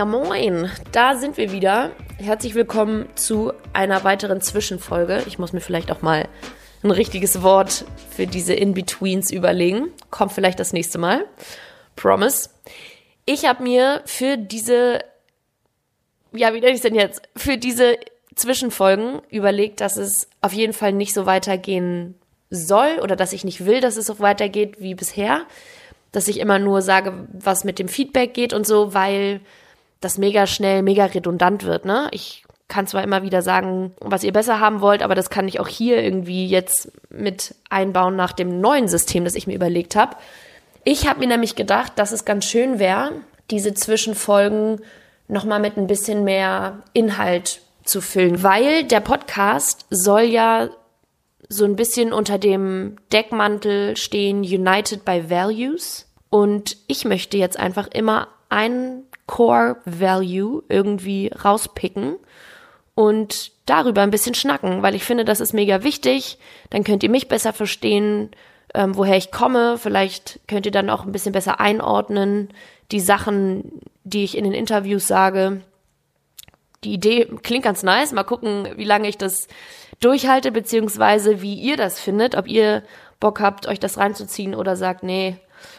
Ja moin, da sind wir wieder. Herzlich willkommen zu einer weiteren Zwischenfolge. Ich muss mir vielleicht auch mal ein richtiges Wort für diese In-Betweens überlegen. Kommt vielleicht das nächste Mal. Promise. Ich habe mir für diese, ja, wie nenne ich es denn jetzt? Für diese Zwischenfolgen überlegt, dass es auf jeden Fall nicht so weitergehen soll oder dass ich nicht will, dass es so weitergeht wie bisher. Dass ich immer nur sage, was mit dem Feedback geht und so, weil das mega schnell, mega redundant wird, ne? Ich kann zwar immer wieder sagen, was ihr besser haben wollt, aber das kann ich auch hier irgendwie jetzt mit einbauen nach dem neuen System, das ich mir überlegt habe. Ich habe mir nämlich gedacht, dass es ganz schön wäre, diese Zwischenfolgen nochmal mit ein bisschen mehr Inhalt zu füllen, weil der Podcast soll ja so ein bisschen unter dem Deckmantel stehen United by Values. Und ich möchte jetzt einfach immer einen Core Value irgendwie rauspicken und darüber ein bisschen schnacken, weil ich finde, das ist mega wichtig. Dann könnt ihr mich besser verstehen, ähm, woher ich komme. Vielleicht könnt ihr dann auch ein bisschen besser einordnen, die Sachen, die ich in den Interviews sage. Die Idee klingt ganz nice. Mal gucken, wie lange ich das durchhalte, beziehungsweise wie ihr das findet. Ob ihr Bock habt, euch das reinzuziehen oder sagt, nee,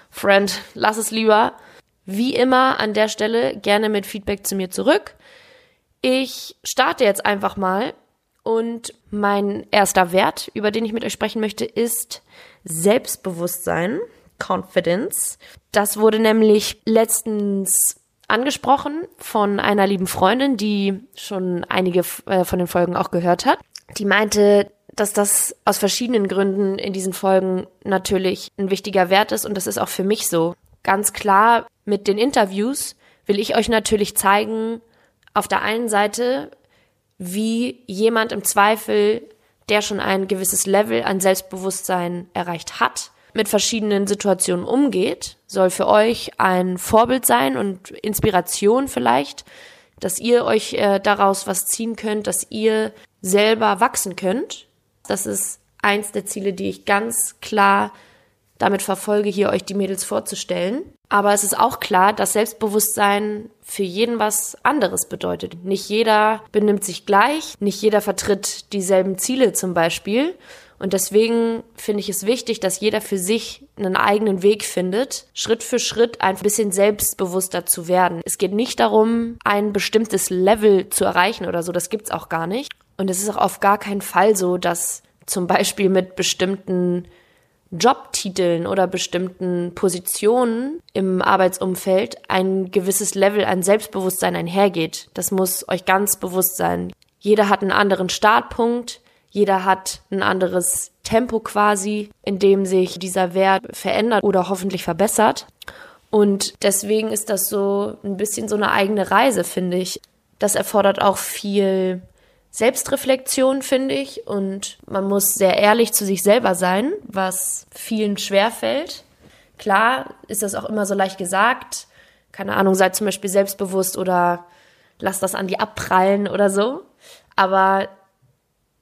Friend, lass es lieber. Wie immer an der Stelle gerne mit Feedback zu mir zurück. Ich starte jetzt einfach mal und mein erster Wert, über den ich mit euch sprechen möchte, ist Selbstbewusstsein, Confidence. Das wurde nämlich letztens angesprochen von einer lieben Freundin, die schon einige äh, von den Folgen auch gehört hat. Die meinte, dass das aus verschiedenen Gründen in diesen Folgen natürlich ein wichtiger Wert ist und das ist auch für mich so. Ganz klar, mit den Interviews will ich euch natürlich zeigen, auf der einen Seite, wie jemand im Zweifel, der schon ein gewisses Level an Selbstbewusstsein erreicht hat, mit verschiedenen Situationen umgeht, soll für euch ein Vorbild sein und Inspiration vielleicht, dass ihr euch äh, daraus was ziehen könnt, dass ihr selber wachsen könnt. Das ist eins der Ziele, die ich ganz klar damit verfolge, hier euch die Mädels vorzustellen. Aber es ist auch klar, dass Selbstbewusstsein für jeden was anderes bedeutet. Nicht jeder benimmt sich gleich, nicht jeder vertritt dieselben Ziele zum Beispiel. Und deswegen finde ich es wichtig, dass jeder für sich einen eigenen Weg findet, Schritt für Schritt ein bisschen selbstbewusster zu werden. Es geht nicht darum, ein bestimmtes Level zu erreichen oder so, das gibt's auch gar nicht. Und es ist auch auf gar keinen Fall so, dass zum Beispiel mit bestimmten Jobtiteln oder bestimmten Positionen im Arbeitsumfeld ein gewisses Level an Selbstbewusstsein einhergeht. Das muss euch ganz bewusst sein. Jeder hat einen anderen Startpunkt, jeder hat ein anderes Tempo quasi, in dem sich dieser Wert verändert oder hoffentlich verbessert. Und deswegen ist das so ein bisschen so eine eigene Reise, finde ich. Das erfordert auch viel Selbstreflexion, finde ich. Und man muss sehr ehrlich zu sich selber sein, was vielen schwerfällt. Klar ist das auch immer so leicht gesagt. Keine Ahnung, seid zum Beispiel selbstbewusst oder lasst das an die abprallen oder so. Aber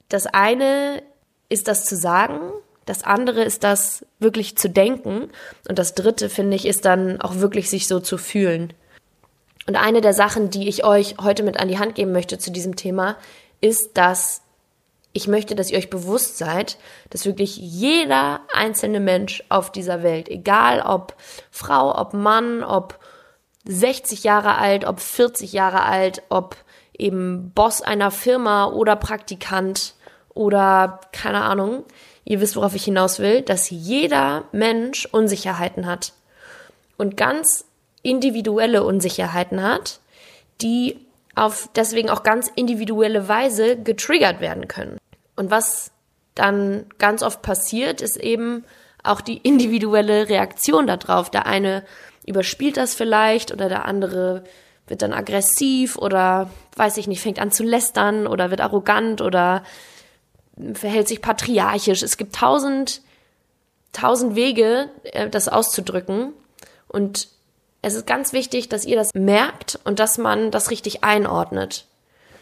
das eine ist das zu sagen, das andere ist das wirklich zu denken und das dritte, finde ich, ist dann auch wirklich sich so zu fühlen. Und eine der Sachen, die ich euch heute mit an die Hand geben möchte zu diesem Thema, ist, dass ich möchte, dass ihr euch bewusst seid, dass wirklich jeder einzelne Mensch auf dieser Welt, egal ob Frau, ob Mann, ob 60 Jahre alt, ob 40 Jahre alt, ob eben Boss einer Firma oder Praktikant oder keine Ahnung, ihr wisst, worauf ich hinaus will, dass jeder Mensch Unsicherheiten hat und ganz individuelle Unsicherheiten hat, die auf deswegen auch ganz individuelle Weise getriggert werden können. Und was dann ganz oft passiert, ist eben auch die individuelle Reaktion darauf. Der eine überspielt das vielleicht oder der andere wird dann aggressiv oder weiß ich nicht, fängt an zu lästern oder wird arrogant oder verhält sich patriarchisch. Es gibt tausend, tausend Wege, äh, das auszudrücken. Und es ist ganz wichtig, dass ihr das merkt und dass man das richtig einordnet.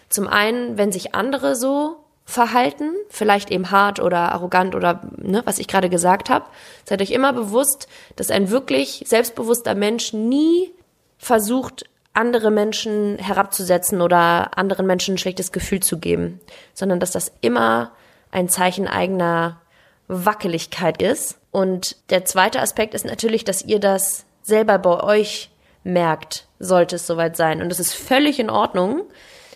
Zum einen, wenn sich andere so verhalten, vielleicht eben hart oder arrogant oder ne, was ich gerade gesagt habe, seid euch immer bewusst, dass ein wirklich selbstbewusster Mensch nie versucht, andere Menschen herabzusetzen oder anderen Menschen ein schlechtes Gefühl zu geben, sondern dass das immer ein Zeichen eigener Wackeligkeit ist. Und der zweite Aspekt ist natürlich, dass ihr das selber bei euch merkt, sollte es soweit sein. Und das ist völlig in Ordnung.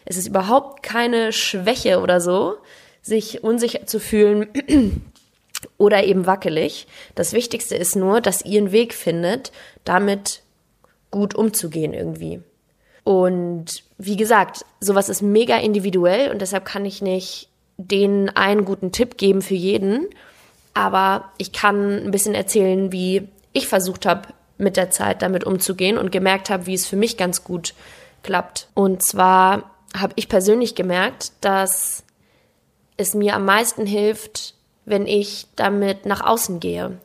Es ist überhaupt keine Schwäche oder so, sich unsicher zu fühlen oder eben wackelig. Das Wichtigste ist nur, dass ihr einen Weg findet, damit gut umzugehen irgendwie. Und wie gesagt, sowas ist mega individuell und deshalb kann ich nicht den einen guten Tipp geben für jeden. Aber ich kann ein bisschen erzählen, wie ich versucht habe, mit der Zeit damit umzugehen und gemerkt habe, wie es für mich ganz gut klappt. Und zwar habe ich persönlich gemerkt, dass es mir am meisten hilft, wenn ich damit nach außen gehe.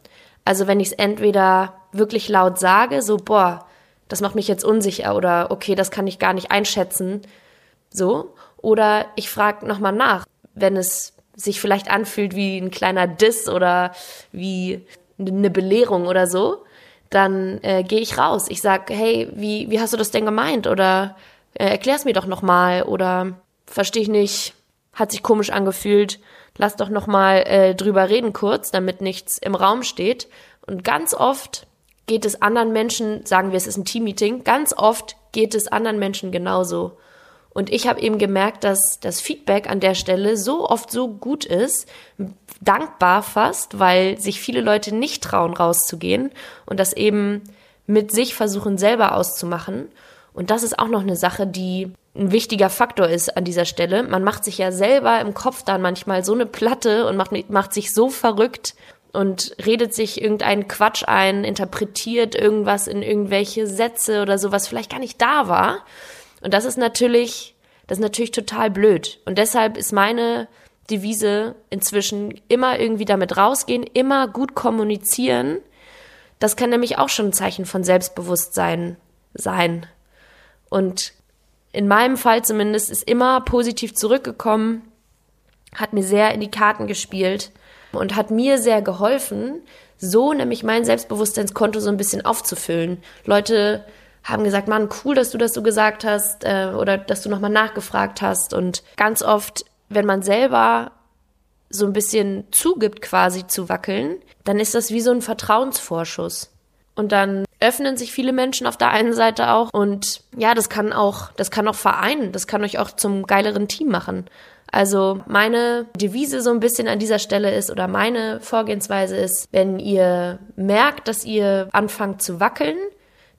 Also wenn ich es entweder wirklich laut sage, so, boah, das macht mich jetzt unsicher oder okay, das kann ich gar nicht einschätzen, so. Oder ich frage nochmal nach, wenn es sich vielleicht anfühlt wie ein kleiner Diss oder wie eine Belehrung oder so, dann äh, gehe ich raus. Ich sag, hey, wie, wie hast du das denn gemeint? Oder äh, erklär's mir doch nochmal. Oder verstehe ich nicht, hat sich komisch angefühlt. Lass doch nochmal äh, drüber reden kurz, damit nichts im Raum steht. Und ganz oft geht es anderen Menschen, sagen wir, es ist ein Teammeeting, ganz oft geht es anderen Menschen genauso. Und ich habe eben gemerkt, dass das Feedback an der Stelle so oft so gut ist, dankbar fast, weil sich viele Leute nicht trauen, rauszugehen und das eben mit sich versuchen, selber auszumachen. Und das ist auch noch eine Sache, die ein wichtiger Faktor ist an dieser Stelle. Man macht sich ja selber im Kopf dann manchmal so eine Platte und macht, macht sich so verrückt und redet sich irgendeinen Quatsch ein, interpretiert irgendwas in irgendwelche Sätze oder so, was vielleicht gar nicht da war. Und das ist natürlich, das ist natürlich total blöd. Und deshalb ist meine Devise inzwischen immer irgendwie damit rausgehen, immer gut kommunizieren. Das kann nämlich auch schon ein Zeichen von Selbstbewusstsein sein. Und in meinem Fall zumindest ist immer positiv zurückgekommen, hat mir sehr in die Karten gespielt und hat mir sehr geholfen, so nämlich mein Selbstbewusstseinskonto so ein bisschen aufzufüllen. Leute haben gesagt, Mann, cool, dass du das so gesagt hast äh, oder dass du nochmal nachgefragt hast. Und ganz oft, wenn man selber so ein bisschen zugibt, quasi zu wackeln, dann ist das wie so ein Vertrauensvorschuss. Und dann öffnen sich viele Menschen auf der einen Seite auch und ja, das kann auch, das kann auch vereinen, das kann euch auch zum geileren Team machen. Also meine Devise so ein bisschen an dieser Stelle ist oder meine Vorgehensweise ist, wenn ihr merkt, dass ihr anfangt zu wackeln,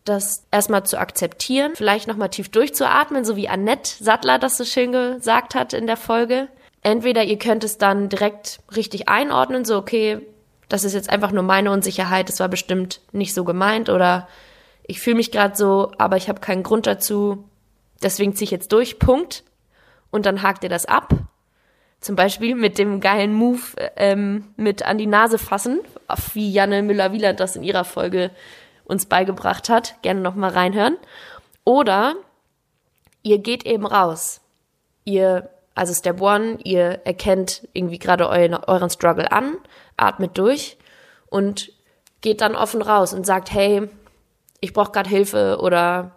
das erstmal zu akzeptieren, vielleicht nochmal tief durchzuatmen, so wie Annette Sattler das so schön gesagt hat in der Folge. Entweder ihr könnt es dann direkt richtig einordnen, so okay, das ist jetzt einfach nur meine Unsicherheit, das war bestimmt nicht so gemeint oder ich fühle mich gerade so, aber ich habe keinen Grund dazu, deswegen ziehe ich jetzt durch, Punkt und dann hakt ihr das ab. Zum Beispiel mit dem geilen Move ähm, mit an die Nase fassen, wie Janne Müller-Wieland das in ihrer Folge uns beigebracht hat. Gerne nochmal reinhören. Oder ihr geht eben raus. Ihr, also Step One, ihr erkennt irgendwie gerade euren, euren Struggle an, atmet durch und geht dann offen raus und sagt, hey, ich brauche gerade Hilfe oder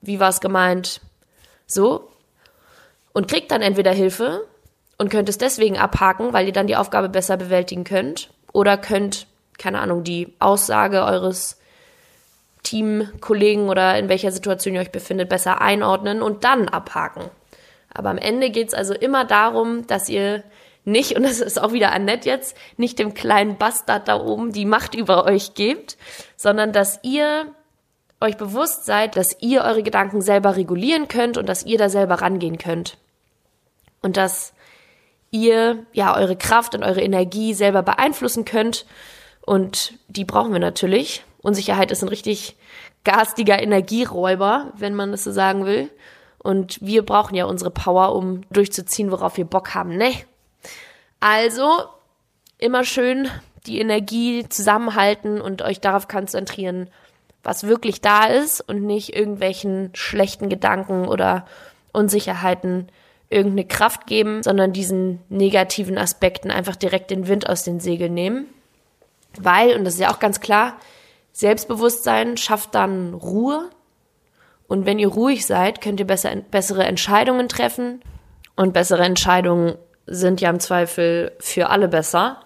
wie war es gemeint? So, und kriegt dann entweder Hilfe und könnt es deswegen abhaken, weil ihr dann die Aufgabe besser bewältigen könnt oder könnt, keine Ahnung, die Aussage eures Teamkollegen oder in welcher Situation ihr euch befindet, besser einordnen und dann abhaken. Aber am Ende geht es also immer darum, dass ihr nicht, und das ist auch wieder Annette jetzt, nicht dem kleinen Bastard da oben die Macht über euch gebt, sondern dass ihr euch bewusst seid, dass ihr eure Gedanken selber regulieren könnt und dass ihr da selber rangehen könnt und dass ihr ja eure Kraft und eure Energie selber beeinflussen könnt. Und die brauchen wir natürlich. Unsicherheit ist ein richtig garstiger Energieräuber, wenn man das so sagen will. Und wir brauchen ja unsere Power, um durchzuziehen, worauf wir Bock haben, ne? Also, immer schön die Energie zusammenhalten und euch darauf konzentrieren, was wirklich da ist und nicht irgendwelchen schlechten Gedanken oder Unsicherheiten irgendeine Kraft geben, sondern diesen negativen Aspekten einfach direkt den Wind aus den Segeln nehmen. Weil, und das ist ja auch ganz klar, Selbstbewusstsein schafft dann Ruhe. Und wenn ihr ruhig seid, könnt ihr besser, bessere Entscheidungen treffen. Und bessere Entscheidungen sind ja im Zweifel für alle besser.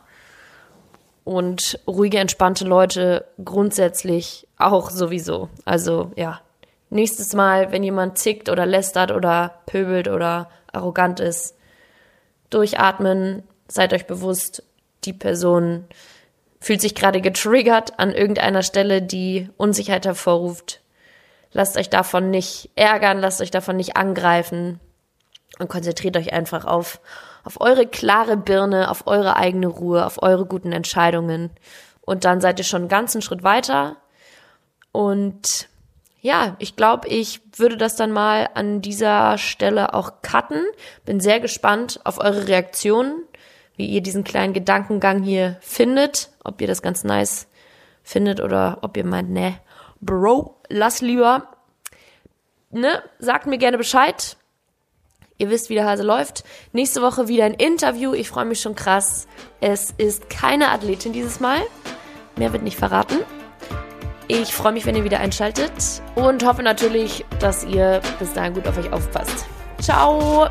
Und ruhige, entspannte Leute grundsätzlich auch sowieso. Also ja, nächstes Mal, wenn jemand zickt oder lästert oder pöbelt oder arrogant ist, durchatmen, seid euch bewusst, die Person fühlt sich gerade getriggert an irgendeiner Stelle, die Unsicherheit hervorruft. Lasst euch davon nicht ärgern, lasst euch davon nicht angreifen und konzentriert euch einfach auf, auf eure klare Birne, auf eure eigene Ruhe, auf eure guten Entscheidungen. Und dann seid ihr schon einen ganzen Schritt weiter. Und ja, ich glaube, ich würde das dann mal an dieser Stelle auch cutten. Bin sehr gespannt auf eure Reaktionen wie ihr diesen kleinen Gedankengang hier findet, ob ihr das ganz nice findet oder ob ihr meint, ne, Bro, lass lieber. Ne, sagt mir gerne Bescheid. Ihr wisst, wie der Hase läuft. Nächste Woche wieder ein Interview. Ich freue mich schon krass. Es ist keine Athletin dieses Mal. Mehr wird nicht verraten. Ich freue mich, wenn ihr wieder einschaltet und hoffe natürlich, dass ihr bis dahin gut auf euch aufpasst. Ciao!